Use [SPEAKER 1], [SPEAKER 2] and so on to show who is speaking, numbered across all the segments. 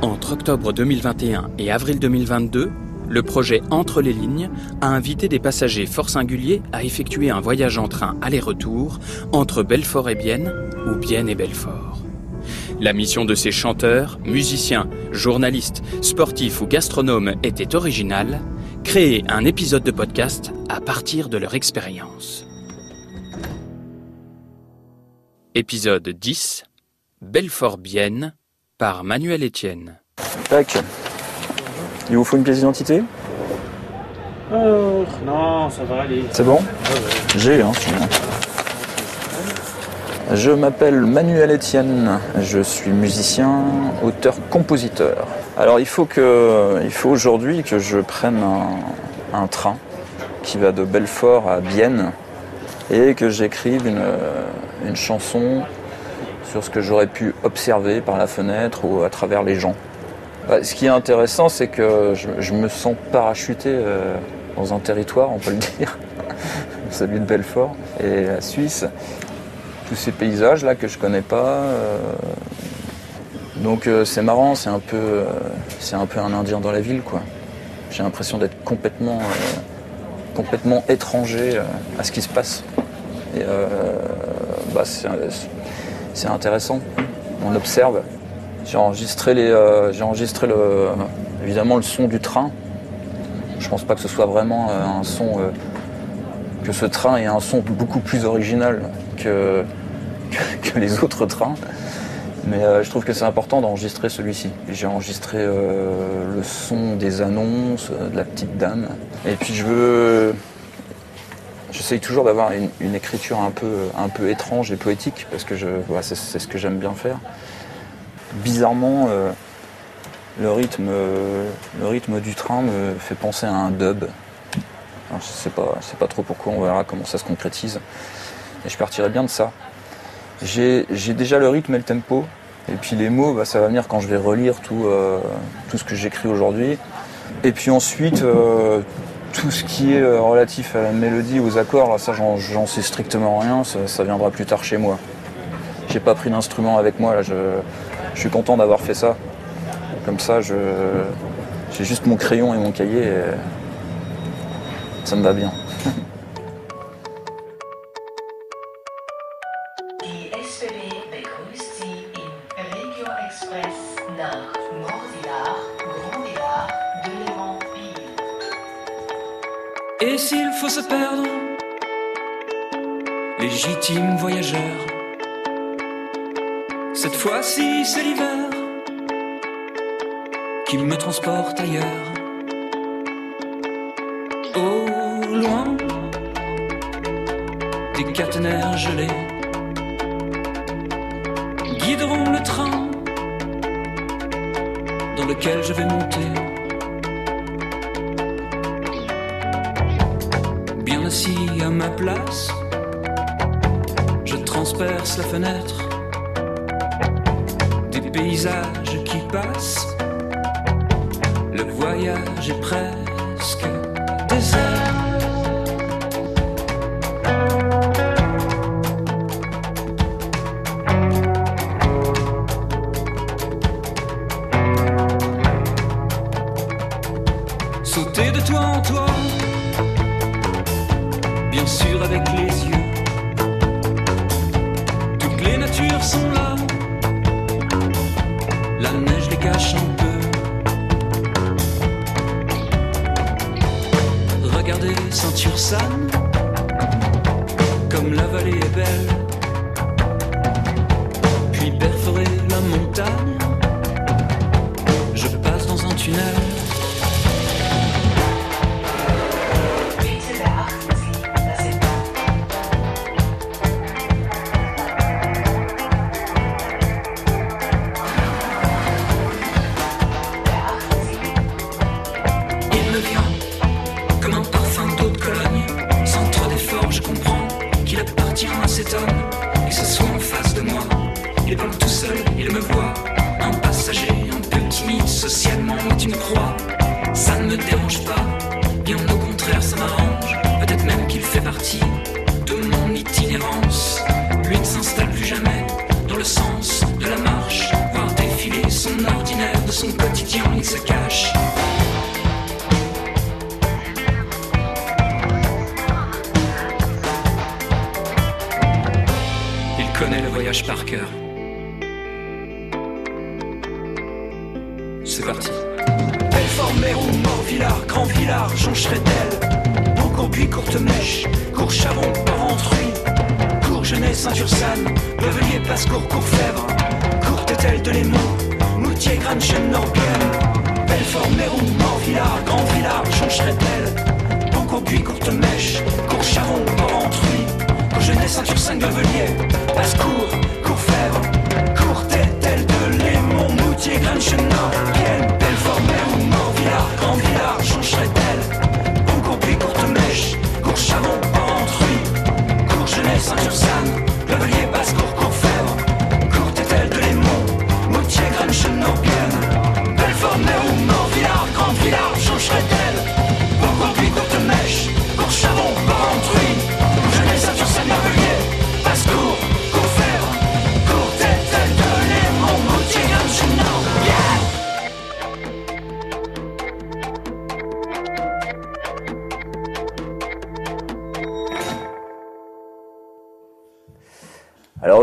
[SPEAKER 1] Entre octobre 2021 et avril 2022, le projet Entre les lignes a invité des passagers fort singuliers à effectuer un voyage en train aller-retour entre Belfort et Bienne ou Bienne et Belfort. La mission de ces chanteurs, musiciens, journalistes, sportifs ou gastronomes était originale, créer un épisode de podcast à partir de leur expérience. Épisode 10 Belfort-Bienne par Manuel Etienne.
[SPEAKER 2] Tac. Il vous faut une pièce d'identité?
[SPEAKER 3] Oh, non, ça va aller.
[SPEAKER 2] C'est bon? J'ai, hein, sinon. Je m'appelle Manuel Etienne, je suis musicien, auteur, compositeur. Alors il faut que, il faut aujourd'hui que je prenne un, un train qui va de Belfort à Bienne et que j'écrive une, une chanson sur ce que j'aurais pu observer par la fenêtre ou à travers les gens. Bah, ce qui est intéressant, c'est que je, me sens parachuté euh, dans un territoire, on peut le dire, celui de Belfort et la Suisse. Tous ces paysages là que je connais pas. euh, donc euh, c'est marrant, c'est un peu, c'est un peu un Indien dans la ville, quoi. J'ai l'impression d'être complètement, complètement étranger à ce qui se passe. Et bah, c'est c'est intéressant. On observe. J'ai enregistré les, euh, j'ai enregistré le, évidemment le son du train. Je pense pas que ce soit vraiment euh, un son, euh, que ce train ait un son beaucoup plus original que, que, les autres trains. Mais je trouve que c'est important d'enregistrer celui-ci. J'ai enregistré le son des annonces, de la petite dame. Et puis je veux, J'essaye toujours d'avoir une, écriture un peu, un peu étrange et poétique, parce que c'est, ce que j'aime bien faire. Bizarrement, euh, le, rythme, le rythme du train me fait penser à un dub. Je sais pas, je sais pas trop pourquoi, on verra comment ça se concrétise. Et je partirai bien de ça. J'ai, j'ai déjà le rythme et le tempo, et puis les mots, bah, ça va venir quand je vais relire tout, euh, tout ce que j'écris aujourd'hui. Et puis ensuite, euh, tout ce qui est euh, relatif à la mélodie, aux accords, ça j'en, sais strictement rien, ça, viendra plus tard chez moi. J'ai pas pris d'instrument avec moi, là, je, je suis content d'avoir fait ça. Comme ça, j'ai juste mon crayon et mon cahier, et ça me va bien.
[SPEAKER 4] s'il faut se perdre, légitime voyageur, cette fois-ci c'est l'hiver qui me transporte ailleurs. Au loin, des caténaires gelés guideront le train dans lequel je vais monter. Assis à ma place. Je transperce la fenêtre des paysages qui passent. Le voyage est presque désert. Sauter de toi en toi bien sûr avec les yeux. Toutes les natures sont là, la neige les cache un peu. Regardez ceinture San, comme la vallée est belle. Puis perforer la montagne, je passe dans un tunnel. Tout seul, il me voit. Un passager, un peu timide, socialement, une croix. Ça ne me dérange pas, bien au contraire, ça m'arrange. Peut-être même qu'il fait partie de mon itinérance. Lui ne s'installe plus jamais dans le sens de la marche, voir défiler son ordinaire de son quotidien, il se cache. Il connaît le voyage par cœur. C'est parti. Belfort, Mérou, Mort-Villard, Grand Villard, Joncheredel, Beaucourbuis, Courte Mèche, Courchavon, Parentruy, Courgenay, Saint-Ursanne, Bevelier, Pascourt, Courfèvre, Courtetel de Lémont, Moutier, Granchen, Norbienne, Belfort, Mérou, Mort-Villard, Grand Villard, Joncheredel, Beaucourbuis, Courte Mèche, Courchavon, Parentruy, Courgenay, Saint-Ursanne, Bevelier,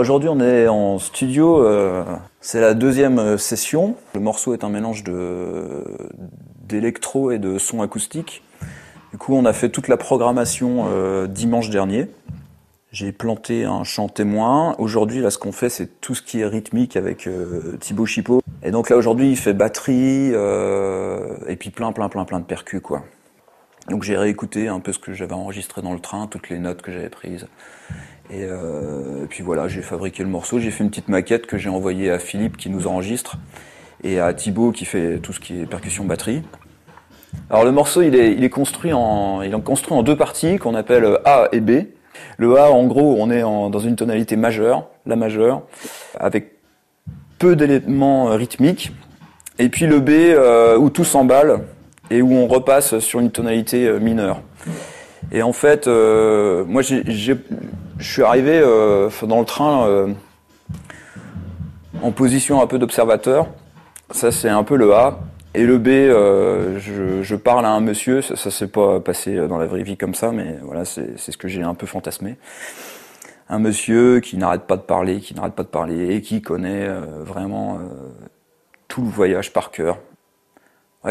[SPEAKER 2] aujourd'hui on est en studio, euh, c'est la deuxième euh, session. Le morceau est un mélange d'électro et de son acoustique. Du coup on a fait toute la programmation euh, dimanche dernier. J'ai planté un chant témoin. Aujourd'hui là ce qu'on fait c'est tout ce qui est rythmique avec euh, Thibaut Chipot. Et donc là aujourd'hui il fait batterie et puis plein plein plein plein de percus quoi. Donc j'ai réécouté un peu ce que j'avais enregistré dans le train, toutes les notes que j'avais prises. Et, euh, et puis voilà, j'ai fabriqué le morceau, j'ai fait une petite maquette que j'ai envoyée à Philippe qui nous enregistre et à Thibaut qui fait tout ce qui est percussion batterie. Alors le morceau il est, construit en il est construit en deux parties qu'on appelle A et B. Le A en gros on est dans une tonalité majeure, la majeure, avec peu d'éléments euh, rythmiques. Et puis le B euh, où tout s'emballe et où on repasse sur une tonalité mineure. Et en fait, euh, moi, je suis arrivé euh, dans le train euh, en position un peu d'observateur. Ça, c'est un peu le A. Et le B, euh, je, je parle à un monsieur. Ça, ça s'est pas passé dans la vraie vie comme ça, mais voilà, c'est c'est ce que j'ai un peu fantasmé. Un monsieur qui n'arrête pas de parler, qui n'arrête pas de parler et qui connaît euh, vraiment euh, tout le voyage par cœur.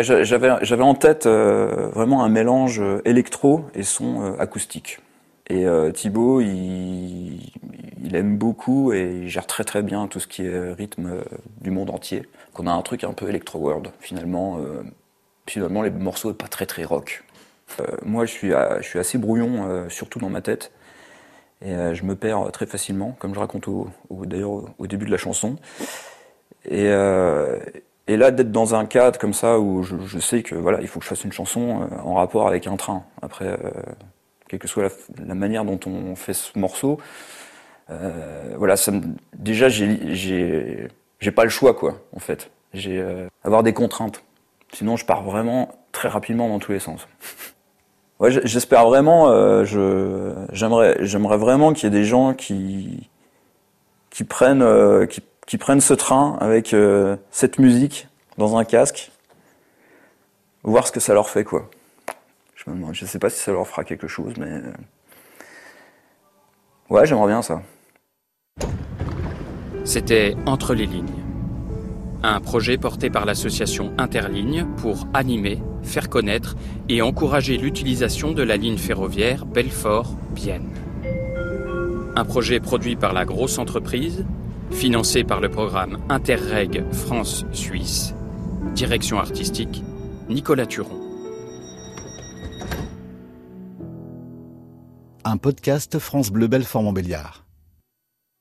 [SPEAKER 2] J'avais en tête euh, vraiment un mélange euh, électro et son euh, acoustique. Et euh, Thibaut, il, aime beaucoup et il gère très très bien tout ce qui est rythme du monde entier. Qu'on a un truc un peu electro world finalement. finalement, les morceaux pas très très rock. Moi, je suis assez brouillon, surtout dans ma tête. Et je me perds très facilement, comme je raconte au, d'ailleurs au, début de la chanson. Et, et là, d'être dans un cadre comme ça où je, sais que voilà, il faut que je fasse une chanson euh, en rapport avec un train. Après, euh, quelle que soit la, manière dont on fait ce morceau, euh, voilà, ça déjà j'ai pas le choix quoi, en fait. J'ai euh, avoir des contraintes. Sinon, je pars vraiment très rapidement dans tous les sens. Ouais, j'espère vraiment. j'aimerais j'aimerais vraiment qu'il y ait des gens qui qui prennent qui, qui prennent ce train avec euh, cette musique dans un casque, voir ce que ça leur fait quoi. Je me demande, je sais pas si ça leur fera quelque chose, mais euh, ouais, j'aimerais bien ça.
[SPEAKER 1] C'était Entre les lignes. Un projet porté par l'association Interligne pour animer, faire connaître et encourager l'utilisation de la ligne ferroviaire Belfort-Bienne. Un projet produit par la grosse entreprise, financé par le programme Interreg France-Suisse, direction artistique Nicolas Turon.
[SPEAKER 5] Un podcast France Bleu Belfort Montbéliard.